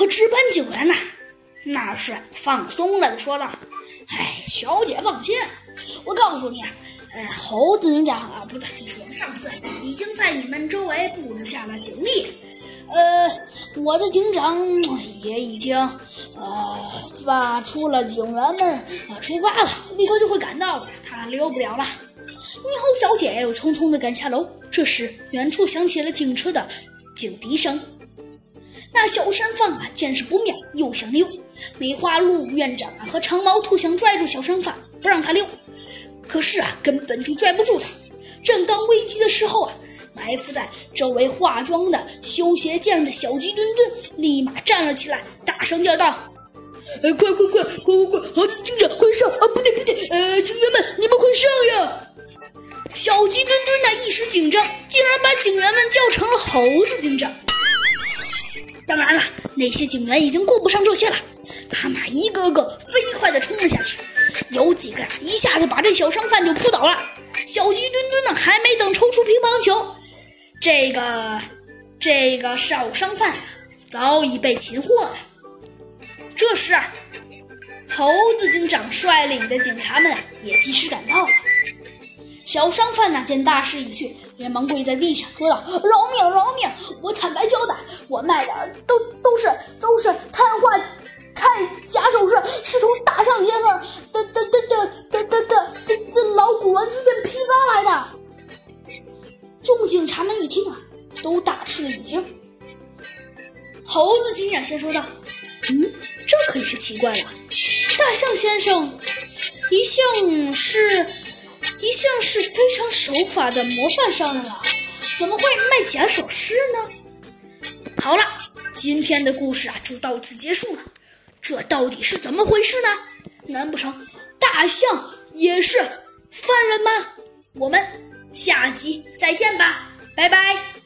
和值班警员呐，那是放松了的说道：“哎，小姐放心，我告诉你，呃，猴子警长啊，不对，就是我的上司，已经在你们周围布置下了警力。呃，我的警长也已经呃发出了警员们啊出发了，立刻就会赶到的，他溜不了了。”猕猴小姐又匆匆地赶下楼。这时，远处响起了警车的警笛声。那小山贩啊，见势不妙，又想溜。梅花鹿院长啊和长毛兔想拽住小山贩，不让他溜，可是啊，根本就拽不住他。正当危急的时候啊，埋伏在周围化妆的修鞋匠的小鸡墩墩立马站了起来，大声叫道：“哎，快快快，快快快，猴子警长，快上！啊，不对不对，呃，警员们，你们快上呀！”小鸡墩墩呢一时紧张，竟然把警员们叫成了猴子警长。当然了，那些警员已经顾不上这些了，他们一个个飞快地冲了下去，有几个一下子把这小商贩就扑倒了。小鸡墩墩呢还没等抽出乒乓球，这个这个小商贩早已被擒获了。这时啊，猴子警长率领的警察们也及时赶到了。小商贩呢，见大势已去，连忙跪在地上说道：“饶命，饶命！我坦白交代，我卖的都都是都是碳化钛假首饰，是从大象先生的的的的的的的的老古玩具店批发来的。”众警察们一听啊，都大吃了一惊。猴子警长先说道：“嗯，这可是奇怪了，大象先生一向是。”一向是非常守法的模范商人啊，怎么会卖假首饰呢？好了，今天的故事啊就到此结束了。这到底是怎么回事呢？难不成大象也是犯人吗？我们下集再见吧，拜拜。